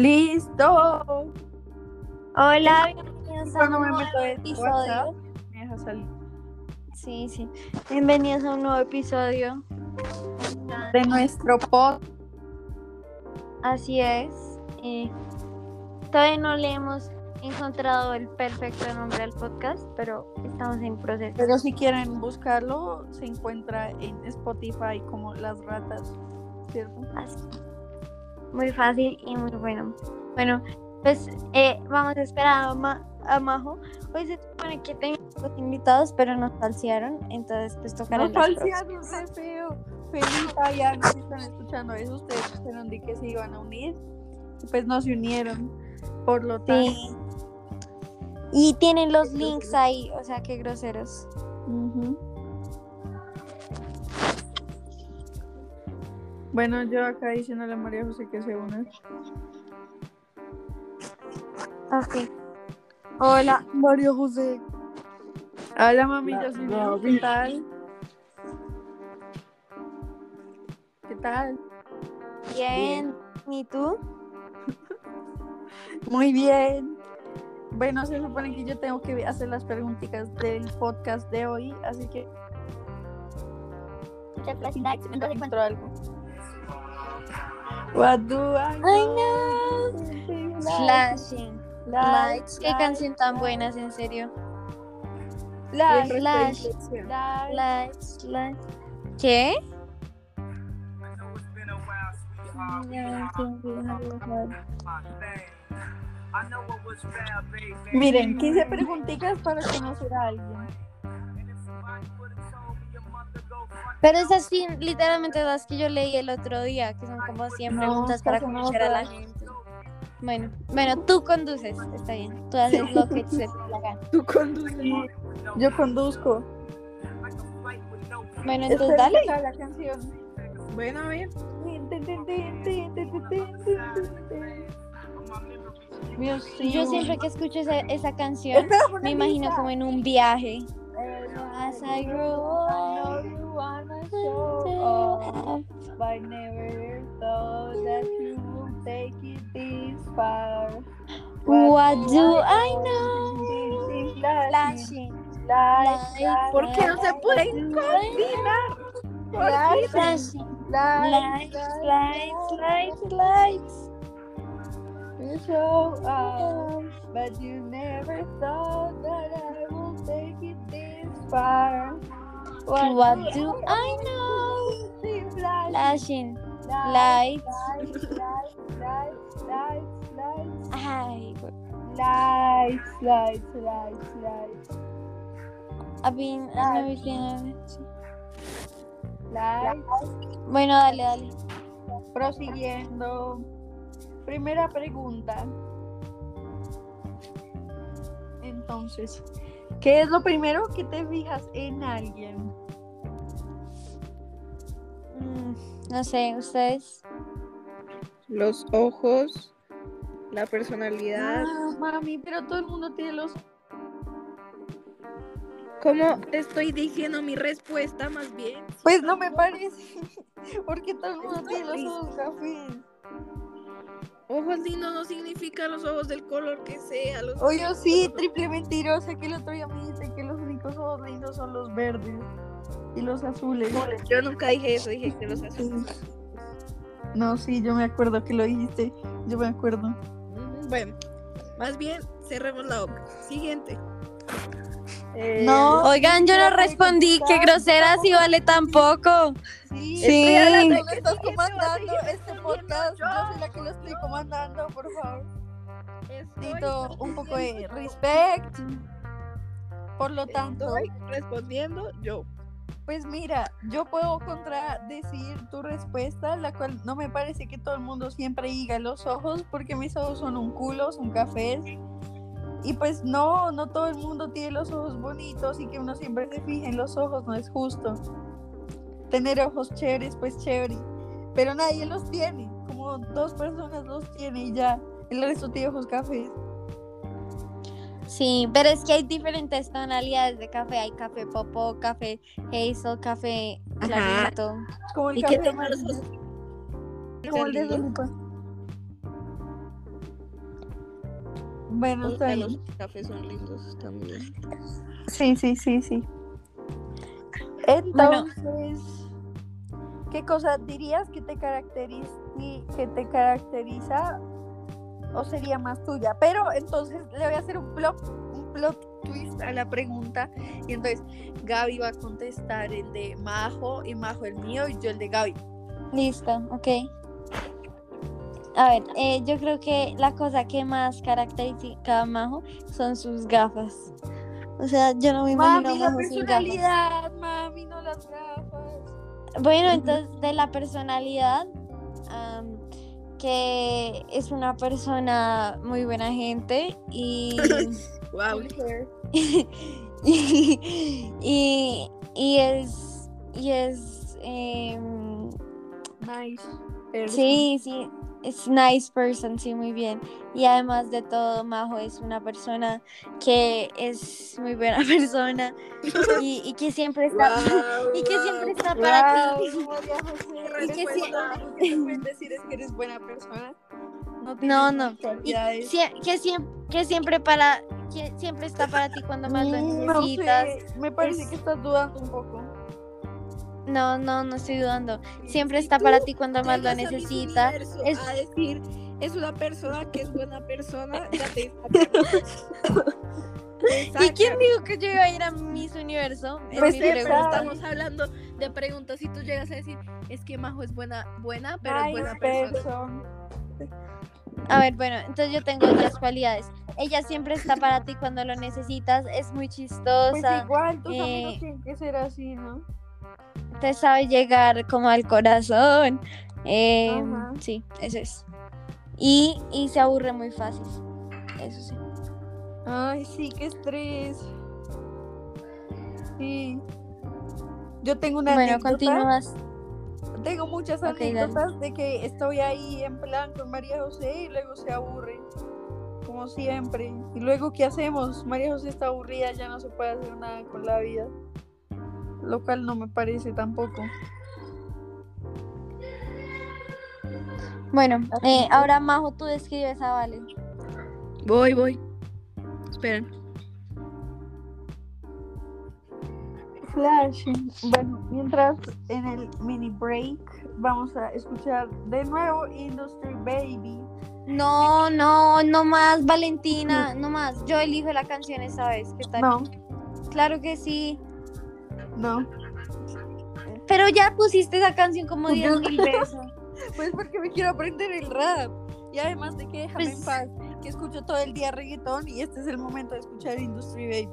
Listo. Hola, bienvenidos a un nuevo episodio. Me deja salir. Sí, sí. Bienvenidos a un nuevo episodio. De nuestro pod. Así es. eh, todavía no le hemos encontrado el perfecto nombre al podcast, pero estamos en proceso. Pero si quieren buscarlo, se encuentra en Spotify como Las Ratas. ¿Cierto? Así. Muy fácil y muy bueno. Bueno, pues eh, vamos a esperar a, Ma- a Majo. Hoy se supone que teníamos los invitados, pero nos falsearon, entonces pues tocará No falsearon, re feo. Felita y Ana, si están escuchando eso, ustedes dijeron de que se iban a unir. Pues no se unieron. Por lo tanto. Sí. Y tienen los links ahí, o sea, qué groseros. Ujú. Bueno, yo acá diciéndole a María José que se una. Ok. Hola. María José. Hola mami, yo soy. ¿Qué tal? ¿Qué tal? Bien. ¿Y tú? Muy bien. Bueno, se supone que yo tengo que hacer las preguntitas del podcast de hoy, así que encuentro algo. What do I know? no. Flashing. Lights. Qué canción tan buenas, en serio. Lights, Flash. lights, Lights, lights. ¿Qué? Miren, 15 preguntitas para conocer a alguien. Pero esas sí, literalmente las que yo leí el otro día, que son como 100 No, preguntas para conocer a la gente. Bueno, bueno, tú conduces, está bien. Tú haces lo que te la gana. Tú conduces. Yo conduzco. Bueno, entonces dale. la canción. Bueno, a ver. Yo siempre que escucho esa, esa canción, me imagino como en un viaje. As As I grow up, you wanna show off, but I never thought that you would take it this far. What do I know? Flashing, Flashing, lights, ¿Por qué no se pueden combinar? flashing, lights, lights, lights, lights. You show off, but you never thought that I would take it this far. What do I know? Flashing, Flashing, lights. lights, lights, lights, lights, Ay, lights, lights, lights, lights, I've been, tiene- lights. Bueno, dale, dale. Prosiguiendo. Primera pregunta. Entonces, ¿qué es lo primero que te fijas en alguien? Mm, no sé, ustedes. Los ojos, la personalidad. Ah, mami, pero todo el mundo tiene los ¿Cómo te estoy diciendo mi respuesta más bien? Pues no me parece, porque todo el mundo tiene los ojos cafés. Ojos lindos no significa los ojos del color que sea. Los Oye, sí, triple mentirosa, que el otro día me dice que los únicos ojos lindos son los verdes y los azules. Yo nunca dije eso, dije que los azules. No, sí, yo me acuerdo que lo dijiste, yo me acuerdo. Bueno, más bien cerremos la obra. Siguiente. Eh, No. Oigan, yo no respondí. Qué grosera si vale tampoco. Sí, Sí. estoy hablando, tú estás comandando este podcast. Yo soy la que lo estoy comandando, por favor. Necesito un poco de respect. Por lo tanto, Estoy respondiendo yo. pues mira, yo puedo contradecir tu respuesta, la cual no me parece que todo el mundo siempre diga los ojos, porque mis ojos son un culo, son cafés. Y pues no, no todo el mundo tiene los ojos bonitos y que uno siempre se fije en los ojos, no es justo. Tener ojos chéveres, pues chévere. Pero nadie los tiene, como dos personas los tienen y ya. El resto tiene ojos cafés. Sí, pero es que hay diferentes tonalidades de café. Hay café popo, café hazel, café clarito. Como el ¿Y café amarillo, los ojos? como el de Bueno, O sea, los cafés son lindos también. Sí, sí, sí, sí. Entonces, ¿qué cosa dirías que te caracteriza, que te caracteriza o sería más tuya? Pero entonces le voy a hacer un plot, un plot twist a la pregunta y entonces Gaby va a contestar el de Majo y Majo el mío y yo el de Gaby. Listo, ok. A ver, eh, yo creo que la cosa que más caracteriza a Majo son sus gafas. O sea, yo no me imagino Mami, a la Majo sin gafas. personalidad, mami, no las gafas. Bueno, entonces de la personalidad, am, que es una persona muy buena gente y, Wow. y, y, y es y es em, Nice. Sí, sí, es nice person, sí, muy bien. Y además de todo, Majo es una persona que es muy buena persona y, y que siempre está y que siempre está para ti. Wow, María José, Y que pueden decir es que eres buena persona. No, No, no. Y sie- que, siempre, que siempre para que siempre está para ti cuando más lo Mm, no necesitas. sé, me parece Es- que estás dudando un poco. No, no, no estoy dudando. Siempre está para ti cuando más lo necesitas. Es- A decir, es una persona que es buena persona, ya te ¿Y quién dijo que yo iba a ir a Miss Universo? Es Pues mi estamos hablando de preguntas y tú llegas a decir, es que Majo es buena, buena, pero es buena persona. person. A ver, bueno, entonces yo tengo otras cualidades. Ella siempre está para ti cuando lo necesitas. Es muy Pues chistosa. igual, tus eh, amigos tienen que ser así, ¿no? Te sabe llegar como al corazón. Eh, Ajá. sí, eso es. Y, y se aburre muy fácil. Eso sí. Ay, sí, qué estrés. Sí. Yo tengo una Bueno, anécdota. continúas. Tengo muchas Ok, dale. anécdotas de que estoy ahí en plan con María José y luego se aburre. Como siempre. Y luego, ¿qué hacemos? María José está aburrida, ya no se puede hacer nada con la vida. Lo cual no me parece tampoco. Bueno, eh, ahora Majo, tú describes a Vale. Voy, voy. Esperen. Flash. Bueno, mientras en el mini break vamos a escuchar de nuevo Industry Baby. No, no, no más, Valentina, no más. Yo elijo la canción esa vez. ¿Qué tal? No, Claro que sí. No. Pero ya pusiste esa canción como Pues 10 yo- mil veces. Pues porque me quiero aprender el rap. Y además de que déjame en Pues- paz, que escucho todo el día reggaetón y este es el momento de escuchar Industry Baby.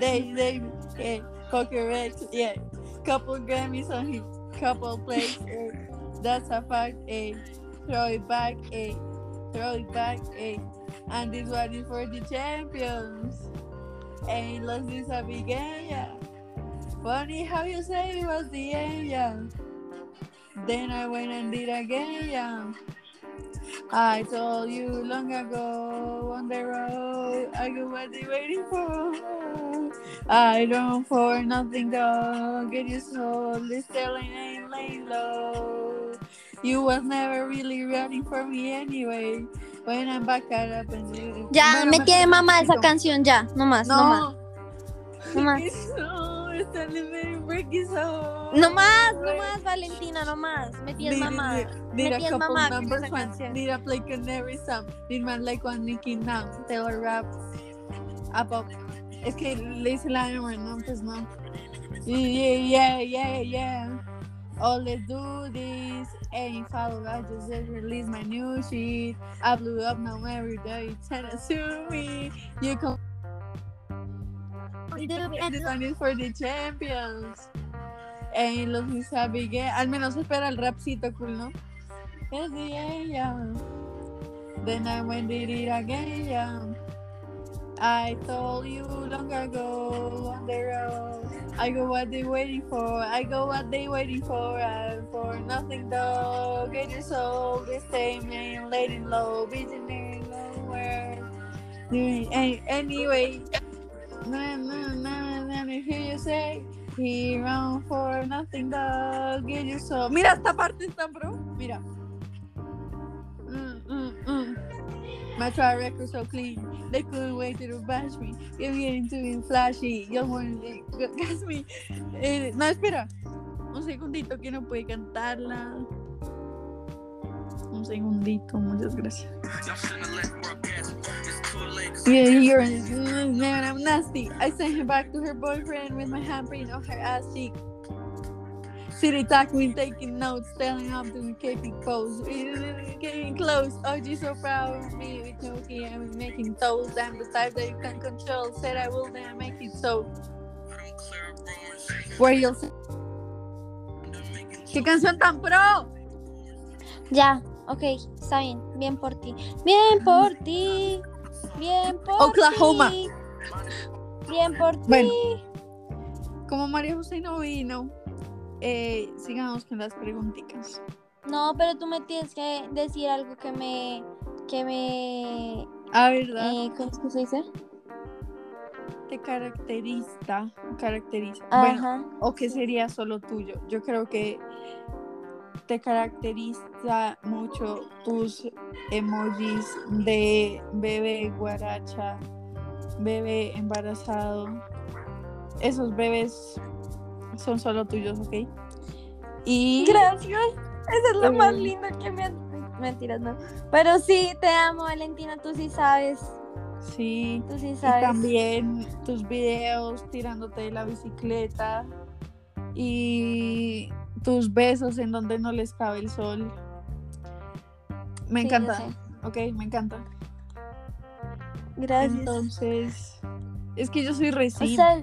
Day, day, yeah, Cocker Rex, yeah. Couple Grammys on his couple plays, eh. That's a fact, eh. Throw it back, eh. Throw it back, eh. And this one is for the champions. Ain't lost this a big game, yeah. Funny how you say it was the end, yeah. Then I went and did again, yeah. I told you long ago on the road, I go what they waiting for. I don't for nothing, dog. Get your soul, this telling ain't laying low. You was never really running for me anyway. When I'm back up and you. Ya, Bueno, me tiene mamá esa canción, ya. No más, no, más. No más. No, living breaky soul. No más, no más, Valentina, no más. Me tienes mamá. need, need a mamá numbers one. Need a play canary song. Need man like one Nicky now. Taylor rap. About. Es que le hice la M, no, pues no. Yeah, yeah, yeah, yeah. Oh, let's do this. Ain't follow, I just release my new shit. I blew up now every day. Trying to me. You come. This one is for the champions. Ain't los mis Abigail. Al menos espera el rapcito cool, ¿no? Es the yeah. Then I went did it again, yeah. I told you long ago on the road. I go what they waiting for. I go what they waiting for. And for nothing though. Get your soul. This time ain't laying low. Vision nowhere. Doing any- anyway. Na, hear you say. He run for nothing dog. Get your soul. Mira esta parte está bro. Mira. Mm, mm, mm. My track record so clean. They couldn't wait to bash me. Get me into being flashy. Yo wanted to me. Eh, no, espera. Un segundito que no puede cantarla. Un segundito, muchas gracias. Yeah, you're man, I'm nasty. I sent him back to her boyfriend with my handprint on her ass cheek. City talking, taking notes, telling up to the KP pose. Getting close. Oh, she's so proud of me. With Toki, I'm making toast. I'm the type that you can control. Said I will, then I make it so. Where you'll say. ¿Qué canción tan pro? Ya, ok, está bien. Bien por ti. Bien por ti. Bien por Oklahoma. ti. Bien por ti. Bueno. Como María José no vino, eh, sigamos con las preguntitas. No, pero tú me tienes que decir algo que me. que me. Ah, ¿verdad? Eh, ¿Cómo es que se dice? Te caracteriza. Caracteriza. Bueno, Ajá. o que sería solo tuyo. Yo creo que te caracteriza mucho tus emojis de bebé guaracha, bebé embarazado. Esos bebés son solo tuyos, ¿ok? Y Gracias. Esa es lo más Eh. lindo que me han. Mentiras, no. Pero sí, te amo, Valentina. Tú sí sabes. sí, Tú sí y sabes. también tus videos tirándote de la bicicleta y tus besos en donde no les cabe el sol. Me Sí, encanta, ok, me encanta. Gracias. Entonces, es que yo soy o recién, sea,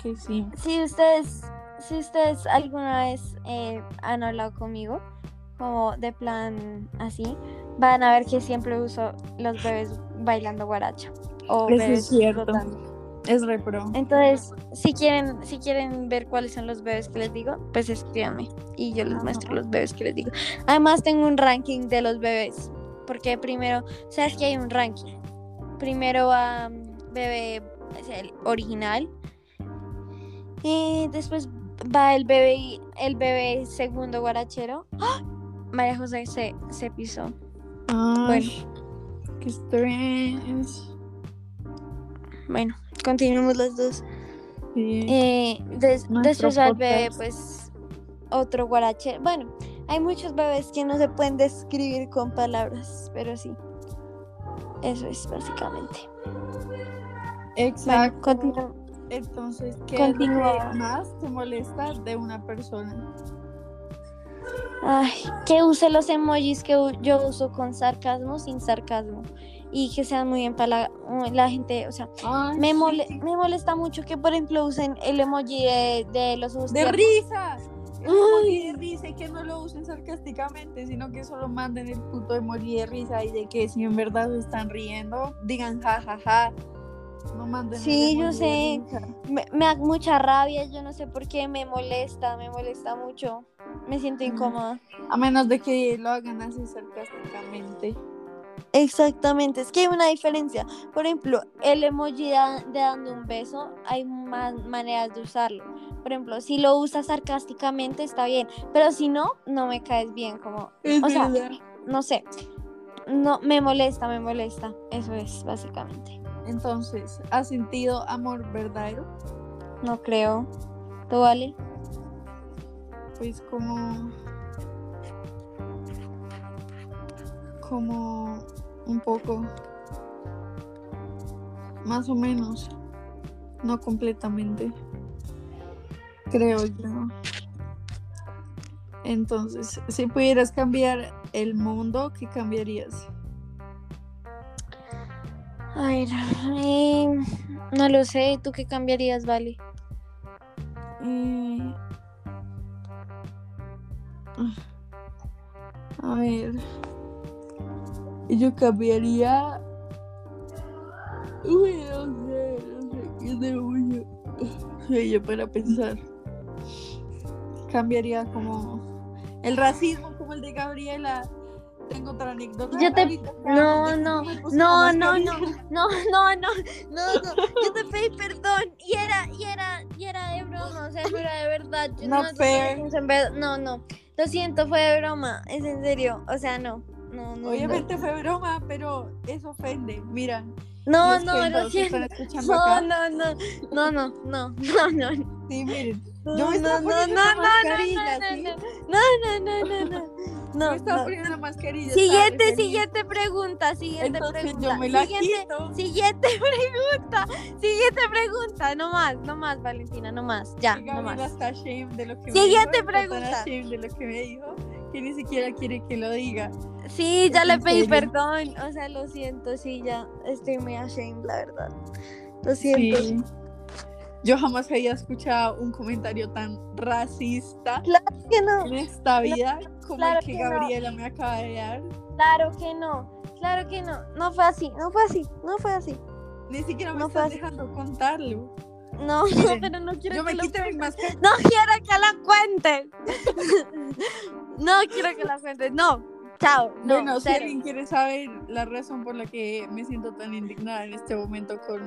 que sí. si ustedes, si ustedes alguna vez eh, han hablado conmigo, como de plan así, van a ver que siempre uso los bebés bailando guaracha. O Eso es cierto. Es repro. Entonces, si quieren, si quieren ver cuáles son los bebés que les digo, pues escríbanme y yo les Ajá. muestro los bebés que les digo. Además tengo un ranking de los bebés, porque primero, sabes que hay un ranking. Primero va mm, bebé es el original y después va el bebé el bebé segundo guarachero. ¡Ah! María José se, se pisó. Ay, qué strange. Bueno, continuemos los dos. Sí. Eh, des- después al bebé, pues otro guarache. Bueno, hay muchos bebés que no se pueden describir con palabras, pero sí. Eso es básicamente. Exacto. Bueno, continu- Entonces, ¿qué más te molesta de una persona? Ay, que use los emojis que yo uso con sarcasmo, sin sarcasmo. Y que sean muy empalaga la gente, o sea, Ay, me, sí. mole- me molesta mucho que, por ejemplo, usen el emoji de, de los ojos De risa. El emoji de risa y que no lo usen sarcásticamente, sino que solo manden el puto emoji de risa y de que si en verdad se están riendo, digan ja ja ja. No manden Sí, yo sé. Me, me da mucha rabia, yo no sé por qué, me molesta, me molesta mucho. Me siento Mm. incómoda. A menos de que lo hagan así sarcásticamente. Exactamente, es que hay una diferencia. Por ejemplo, el emoji de dando un beso, hay más maneras de usarlo. Por ejemplo, si lo usas sarcásticamente está bien, pero si no, no me caes bien, como, Es O sea, verdad. no sé. No, me molesta, me molesta. Eso es, básicamente. Entonces, ¿has sentido amor verdadero? No creo. ¿Tú vale? Pues como. Como un poco. Más o menos. No completamente. Creo yo. Entonces, si pudieras cambiar el mundo, ¿qué cambiarías? A ver, eh, no lo sé. ¿Tú qué cambiarías, Vale? Eh, A ver. Yo cambiaría. Uy, no sé, no sé. Yo tengo mucho sueño para pensar. Cambiaría como. El racismo, como el de Gabriela. Tengo otra anécdota. Yo te- no, no, No, no, no, no, no, no, no, no. Yo te pedí perdón y era, y era, y era de broma, o sea, no era de verdad. Yo no, no, no, no, lo siento, fue de broma, es en serio, o sea, no, no, no. Obviamente fue broma, pero eso ofende. Mira, No, no, que lo siento. No, acá. no, no, no, no, no, no, no. Sí, miren. No, Yo me no, no, no, no, mascarilla, no, ¿sí? no, no, no, no, no, no, me estaba no. poniendo la mascarilla. Siguiente, feliz. siguiente pregunta, siguiente Entonces pregunta. yo me la siguiente, quito. siguiente pregunta, siguiente pregunta, no más, no más, Valentina, no más, ya, Y no Gabriela más. está de lo que Siguiente me dijo. está pregunta. ashamed de lo que me dijo que ni siquiera quiere que lo diga. Sí, ya le ¿En pedí perdón, o sea, lo siento, sí, ya estoy muy ashamed, la verdad. Lo siento. Sí. Yo jamás había escuchado un comentario tan racista Que no, en esta vida como claro el que que no. Gabriela me acaba de dar. claro que no, claro que no, no fue así, no fue así, no fue así. Ni siquiera me No estás dejando contarlo. No, Miren, pero no quiero Yo que me lo quité mi. No quiero que la cuentes. no quiero que la cuentes. No. Chao. No, bueno, si alguien quiere saber la razón por la que me siento tan indignada en este momento con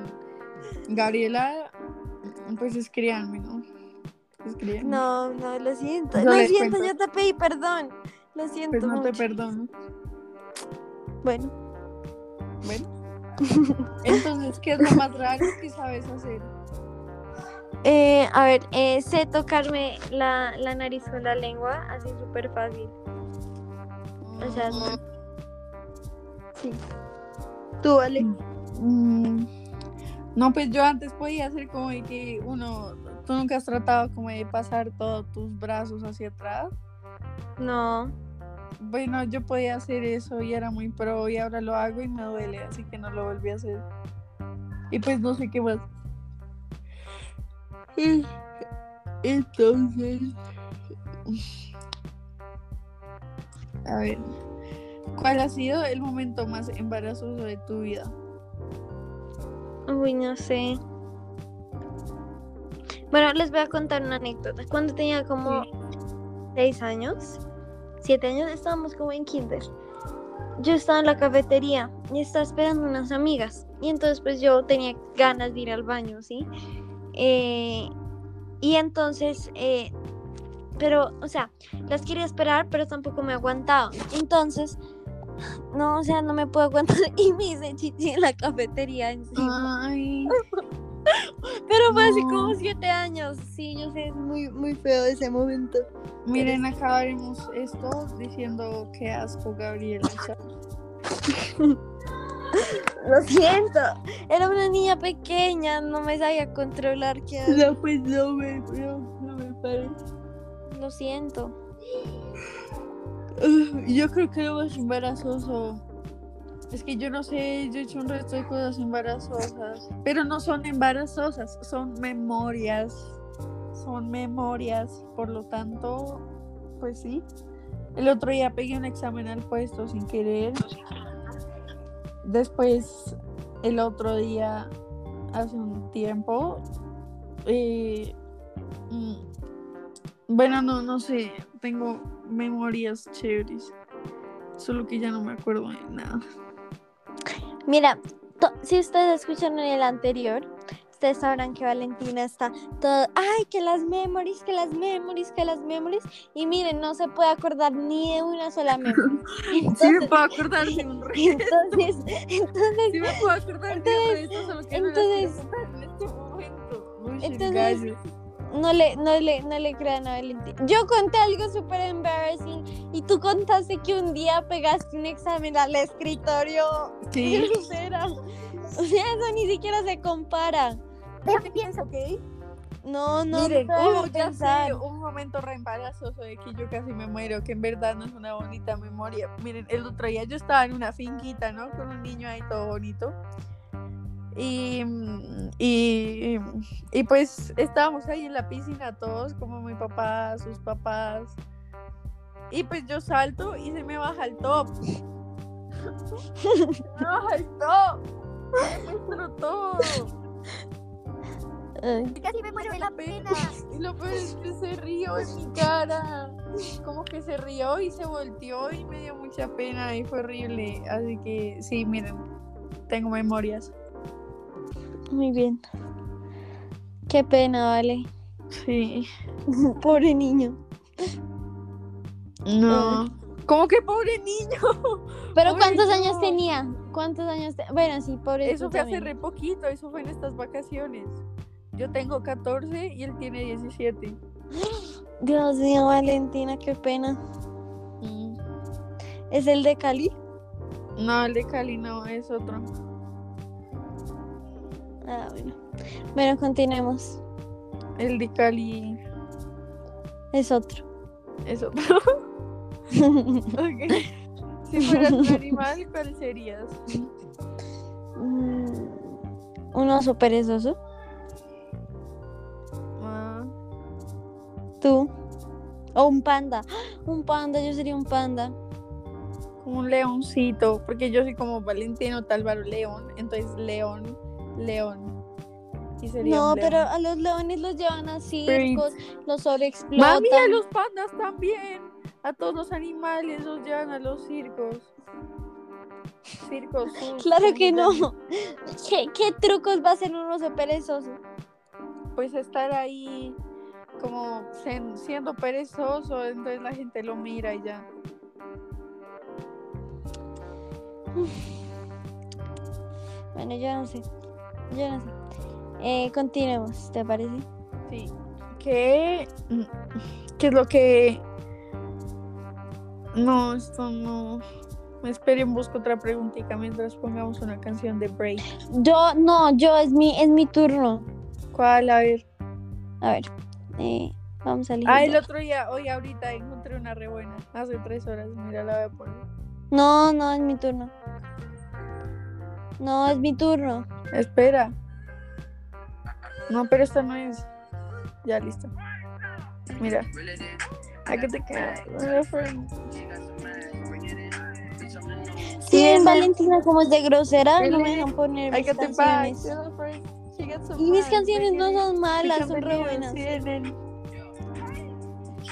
Gabriela, pues escríbanme, ¿no? Escríbanme. No, no, lo siento. Lo siento, cuento. yo te pedí perdón. Lo siento Pues no te perdono. Bueno, Bueno. Entonces, ¿qué es lo más raro que sabes hacer? eh, a ver, eh, sé tocarme la, la nariz con la lengua, así súper fácil. O sea, no. Sí. Tú, vale. Mm, No, pues yo antes podía hacer como de que uno, tú nunca has tratado como de pasar todos tus brazos hacia atrás. No. Bueno, yo podía hacer eso y era muy pro y ahora lo hago y me duele, así que no lo volví a hacer. Y pues no sé qué más. Entonces, a ver, ¿cuál ha sido el momento más embarazoso de tu vida? Uy, no sé. Bueno, les voy a contar una anécdota. Cuando tenía como seis años, siete años, estábamos como en kinder. Yo estaba en la cafetería y estaba esperando unas amigas. Y entonces pues yo tenía ganas de ir al baño, ¿sí? Eh, y entonces, eh, pero, o sea, las quería esperar, pero tampoco me aguantaba. Entonces, no, o sea, no me puedo aguantar y me hice chichi en la cafetería encima. Ay, Pero fue así como siete años. Sí, yo sé, es muy, muy feo ese momento. miren, acabaremos esto diciendo que asco, Gabriela. Lo siento. Era una niña pequeña, no me sabía controlar. ¿qué? No, pues no me, no, no me parece. Lo siento. Yo creo que lo más embarazoso es que yo no sé, yo he hecho un resto de cosas embarazosas, pero no son embarazosas, son memorias, son memorias, por lo tanto, pues sí. El otro día pegué un examen al puesto sin querer. Después, el otro día, hace un tiempo, eh, mm, bueno, no, no sé, tengo memorias chéveres. Solo que ya no me acuerdo de nada. Mira, si ustedes escucharon el anterior, ustedes sabrán que Valentina está todo, ay, que las memories, que las memories, que las memories. Y miren, no se puede acordar ni de una sola memory. Sí me Entonces, puedo acordar de un re... entonces, entonces, Sí me puedo acordar de un resto, solo que no entonces- contar en este momento. Uy, entonces- gallo. No le, no le, no le crean a Valentina. Yo conté algo súper embarrassing y tú contaste que un día pegaste un examen al escritorio. Sí. Qué grosera. O sea, eso ni siquiera se compara. Déjame pienso, ¿ok? No, no, Miren, no uh, ya sé, un momento re embarazoso de que yo casi me muero, que en verdad no es una bonita memoria. Miren, el otro día yo estaba en una finquita, ¿no? Con un niño ahí todo bonito. Y, mm, y, y pues estábamos ahí en la piscina todos, como mi papá, sus papás. Y pues yo salto y se me baja el top. se me baja el top. Me todo. Casi me muero de la pena. Y lo peor es que se rió en mi cara. Como que se rió y se volteó y me dio mucha pena y fue horrible. Así que sí, miren, tengo memorias. Muy bien. Qué pena, vale. Sí. Pobre niño. No. ¿Cómo que pobre niño? Pero Pobre ¿cuántos años tenía? ¿Cuántos años? te- Bueno, sí, pobre. Eso fue hace también. re poquito, eso fue en estas vacaciones. Yo tengo 14 y él tiene 17. Dios mío, Valentina, qué pena. ¿Es el de Cali? No, el de Cali no, es otro. Ah, bueno. Bueno, continuemos. El de Cali Es otro. es otro. Ok. Si fueras un animal, ¿cuál serías? Mm, Un oso perezoso. Ah, Tú. O un panda. ¡Ah! Un panda, yo sería un panda. como un leoncito, porque yo soy como Valentino Tálvaro León, entonces león, león. Sería No, un león. pero a los leones los llevan a circos, los sobreexplotan. Mami, a los pandas también. A todos los animales los llevan a los circos. Circos. sus, Claro que no. ¿Qué, qué trucos va a hacer un oso perezoso? Pues estar ahí como siendo perezoso, entonces la gente lo mira y ya. Bueno, yo no sé. Yo no sé. Eh, continuemos, ¿te parece? Sí. ¿Qué, ¿Qué es lo que... No, esto no... Esperen, busco otra preguntita mientras pongamos una canción de Break. Yo, no, yo, es mi, es mi turno. ¿Cuál? A ver. A ver, eh, vamos a elegir. Ah, el otro día, hoy ahorita encontré una re buena. Hace tres horas, mira, la voy a poner. No, no, es mi turno. No, es mi turno. Espera. No, pero esta no es. Ya, listo. Mira. ¿A qué te queda? Sí, esa- Valentina, como es de grosera, no me dejan poner mis canciones. Y mis canciones no son malas, son re buenas.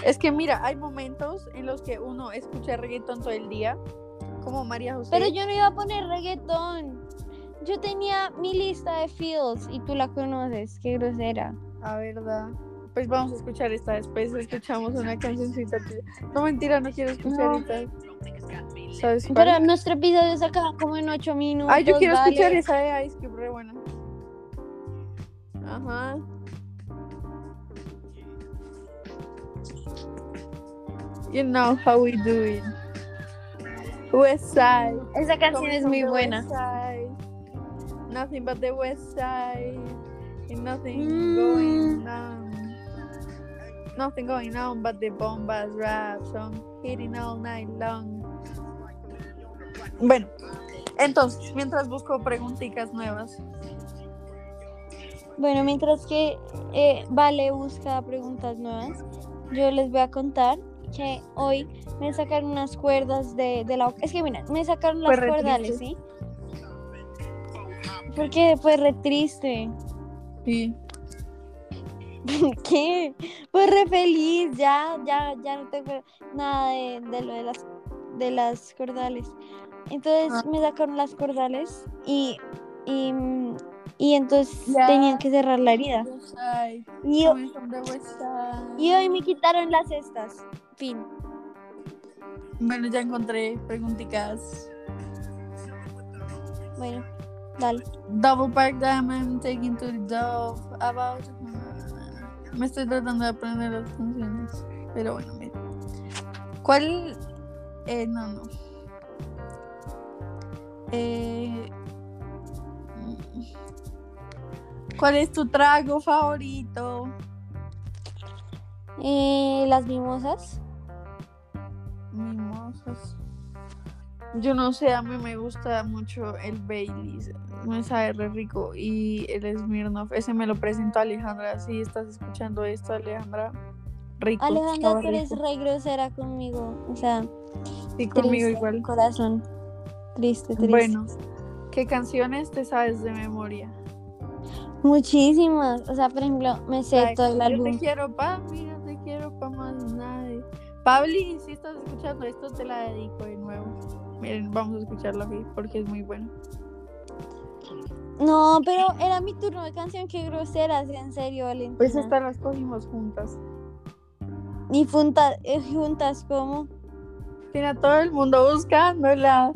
Es que mira, hay momentos en los que uno escucha reggaetón todo el día, como María José. Pero yo no iba a poner reggaetón. Yo tenía mi lista de feels y tú la conoces, qué grosera. Ah, verdad. Pues vamos a escuchar esta después. Escuchamos una cancioncita. No, mentira, no quiero escuchar No. esta. ¿Sabes cuál? Pero nuestro episodio se acaba como en ocho minutos. Ay, yo quiero vale. escuchar esa de Ice Cube, re buena. Ajá. You know how we do it. West Side. Esa canción es muy buena. Nothing but the West Side. And nothing Mm. going on. Nothing going on but the bombas rap song. Hitting all night long. Bueno, entonces, mientras busco preguntitas nuevas. Bueno, mientras que eh, Vale busca preguntas nuevas, yo les voy a contar que hoy me sacaron unas cuerdas de, de la... Es que mira, me sacaron las re cuerdales, triste. ¿sí? Porque fue re triste. Sí. ¿Qué? Pues re feliz, ya, ya, ya no tengo nada de, de lo de las, de las cordales. Entonces Ah. me sacaron las cordales y, y, y entonces tenían que cerrar la herida. Y, Side. y hoy me quitaron las estas. Fin. Bueno, ya encontré preguntitas. Bueno, dale. Double Park Diamond, Taking to the Dove, About. Me estoy tratando de aprender las canciones. Pero bueno, mira. ¿Cuál? Eh, no, no. Eh, ¿Cuál es tu trago favorito? Eh, las mimosas. Mimosas. Yo no sé, a mí me gusta mucho el Baileys. Me sabe re rico. Y el Smirnoff. Ese me lo presentó Alejandra. Si estás escuchando esto, Alejandra. Rico. Alejandra, tú eres re grosera conmigo. O sea, Sí, conmigo triste, igual. Corazón. Triste, triste. Bueno, ¿qué canciones te sabes de memoria? Muchísimas. O sea, por ejemplo, me sé Like, todo el Yo te álbum. quiero pa' no te quiero pa' más nadie. Pabli, si estás escuchando esto, te la dedico de nuevo. Miren, vamos a escucharla aquí porque es muy bueno. No, pero era mi turno de canción. Qué groseras, en serio, Valentina. Pues esta las cogimos juntas. Y juntas, eh, juntas como. Tiene a todo el mundo buscándola.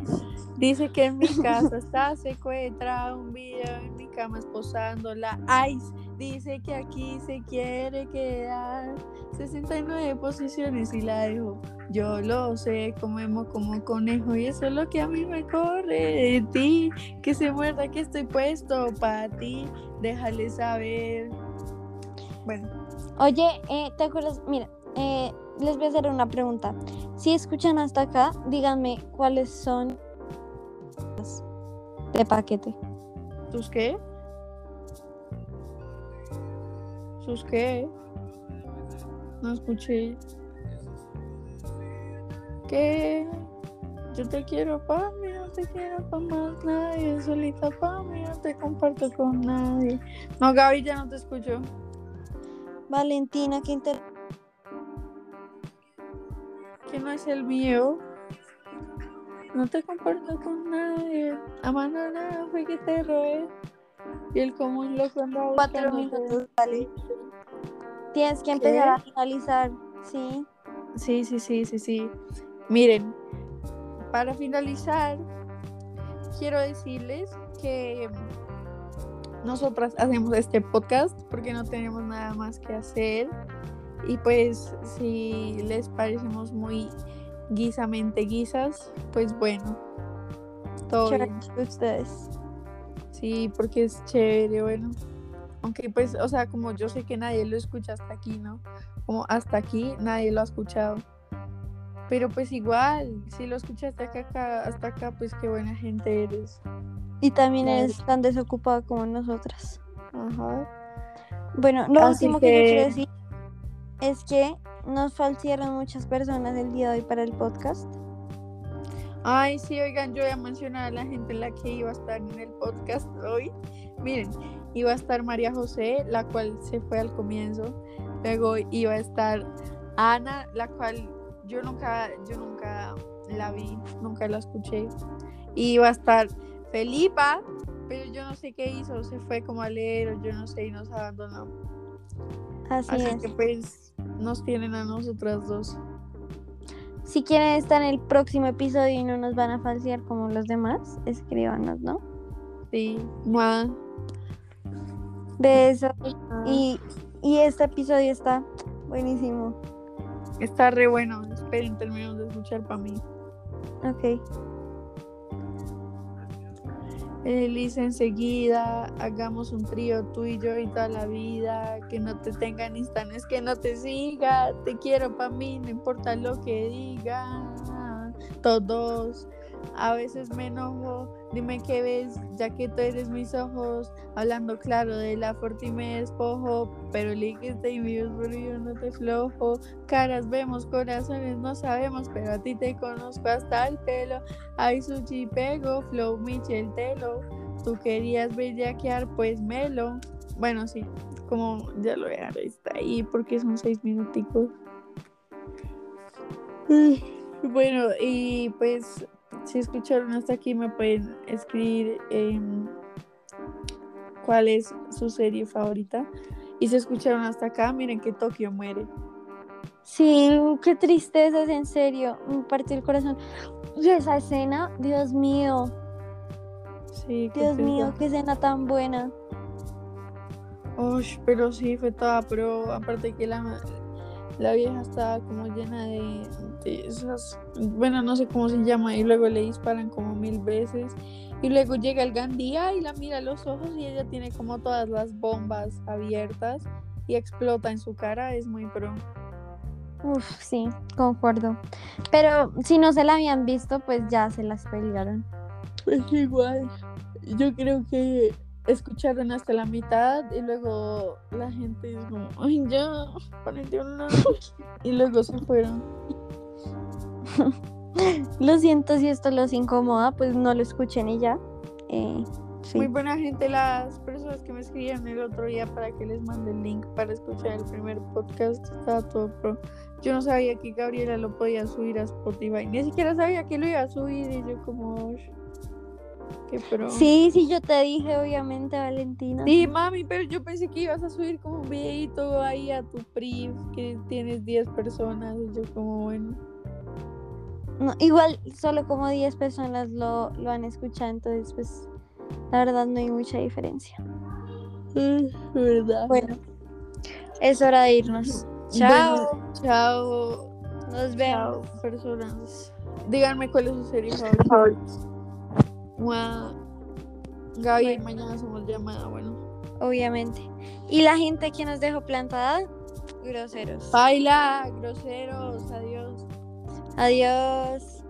Dice que en mi casa está secuestrada, un video en mi cama esposándola. Ice dice que aquí se quiere quedar. 69 posiciones y la dejo. Yo lo sé, comemos como conejo y eso es lo que a mí me corre de ti. Que se muerda que estoy puesto para ti. Déjale saber. Bueno, Oye, eh, ¿te acuerdas? Mira, eh, les voy a hacer una pregunta. Si escuchan hasta acá, díganme cuáles son las de paquete. ¿sus qué? ¿Sus qué? No escuché. ¿Qué? Yo te quiero pa' mí, no te quiero pa' más nadie. Solita pa' mí, no te comparto con nadie. No, Gaby, ya no te escucho. Valentina, ¿qué inter... Que no es el mío. No te comparto con nadie. Amando nada fue que te robé. Y el común loco andaba Cuatro minutos, vale. Tienes que empezar ¿Qué? a finalizar, ¿sí? Sí, sí, sí, sí, sí. Miren, para finalizar, quiero decirles que nosotras hacemos este podcast porque no tenemos nada más que hacer. Y pues si les parecemos muy guisamente guisas, pues bueno, todo bien. de ustedes. Sí, porque es chévere, bueno. Aunque pues, o sea, como yo sé que nadie lo escucha hasta aquí, ¿no? Como hasta aquí nadie lo ha escuchado. Pero pues igual, si lo escuchaste acá, acá- hasta acá, pues qué buena gente eres. Y también eres tan desocupada como nosotras. Ajá. Bueno, lo Así último que... yo quiero decir es que nos faltaron muchas personas el día de hoy para el podcast. Ay, sí, oigan, yo voy a mencionar a la gente en la que iba a estar en el podcast hoy. Miren, iba a estar María José, la cual se fue al comienzo. Luego iba a estar Ana, la cual yo nunca, yo nunca la vi, nunca la escuché. Y iba a estar Felipa, pero yo no sé qué hizo, se fue como a leer o yo no sé y nos abandonó. Así, Así es. que pues nos tienen a nosotras dos. Si quieren estar en el próximo episodio y no nos van a falsear como los demás, escríbanos, ¿no? Sí, mua. Besos. Y, y este episodio está buenísimo. Está re bueno. Esperen, terminamos de escuchar para mí. Ok. Elisa, enseguida hagamos un trío tú y yo y toda la vida. Que no te tengan instantes, que no te siga. Te quiero para mí, no importa lo que diga. Todos. A veces me enojo, dime qué ves, ya que tú eres mis ojos, hablando claro de la y me despojo, pero líquete y por yo no te flojo, caras vemos, corazones no sabemos, pero a ti te conozco hasta el pelo, ay sushi pego, flow Michel Telo, tú querías bellaquear, pues melo, bueno sí, como ya lo dejar está ahí porque son seis minuticos. Bueno, y pues si escucharon hasta aquí me pueden escribir em, cuál es su serie favorita. Y si escucharon hasta acá, miren que Tokio muere. Sí, qué tristeza, es en serio. Me partió el corazón. Y esa escena, Dios mío, Sí, qué Dios mío, qué escena tan buena. Ush, pero sí, fue toda pro. Aparte que la, la vieja estaba como llena de, de esas, bueno, no sé cómo se llama, y luego le disparan como mil veces. Y luego llega el Gandía y la mira a los ojos y ella tiene como todas las bombas abiertas y explota en su cara. Es muy pro. Uf, sí, concuerdo. Pero si no se la habían visto, pues ya se las pelearon. Pues igual, yo creo que escucharon hasta la mitad y luego la gente es como, ay, ya, paren de hablar". Y luego se fueron. Lo siento si esto los incomoda, pues no lo escuchen y ya. Eh, sí. Muy buena gente las personas que me escribieron el otro día para que les mande el link para escuchar el primer podcast. Estaba todo pro. Yo no sabía que Gabriela lo podía subir a Spotify. Ni siquiera sabía que lo iba a subir y yo como, "Ush, qué pro. Sí, sí, yo te dije, obviamente, Valentina. Sí, mami, pero yo pensé que ibas a subir como un videito ahí a tu priv, que tienes 10 personas, y yo como, bueno. no, igual solo como 10 personas lo, lo han escuchado, entonces pues la verdad no hay mucha diferencia. verdad. Bueno, es hora de irnos. Chao. Bueno, chao. Nos Chao, vemos. personas. Díganme cuál es su serie favorita. Una... Gaby mañana somos llamada, bueno. Obviamente. ¿Y la gente que nos dejó plantada? Groseros. Baila, groseros, adiós. Adiós.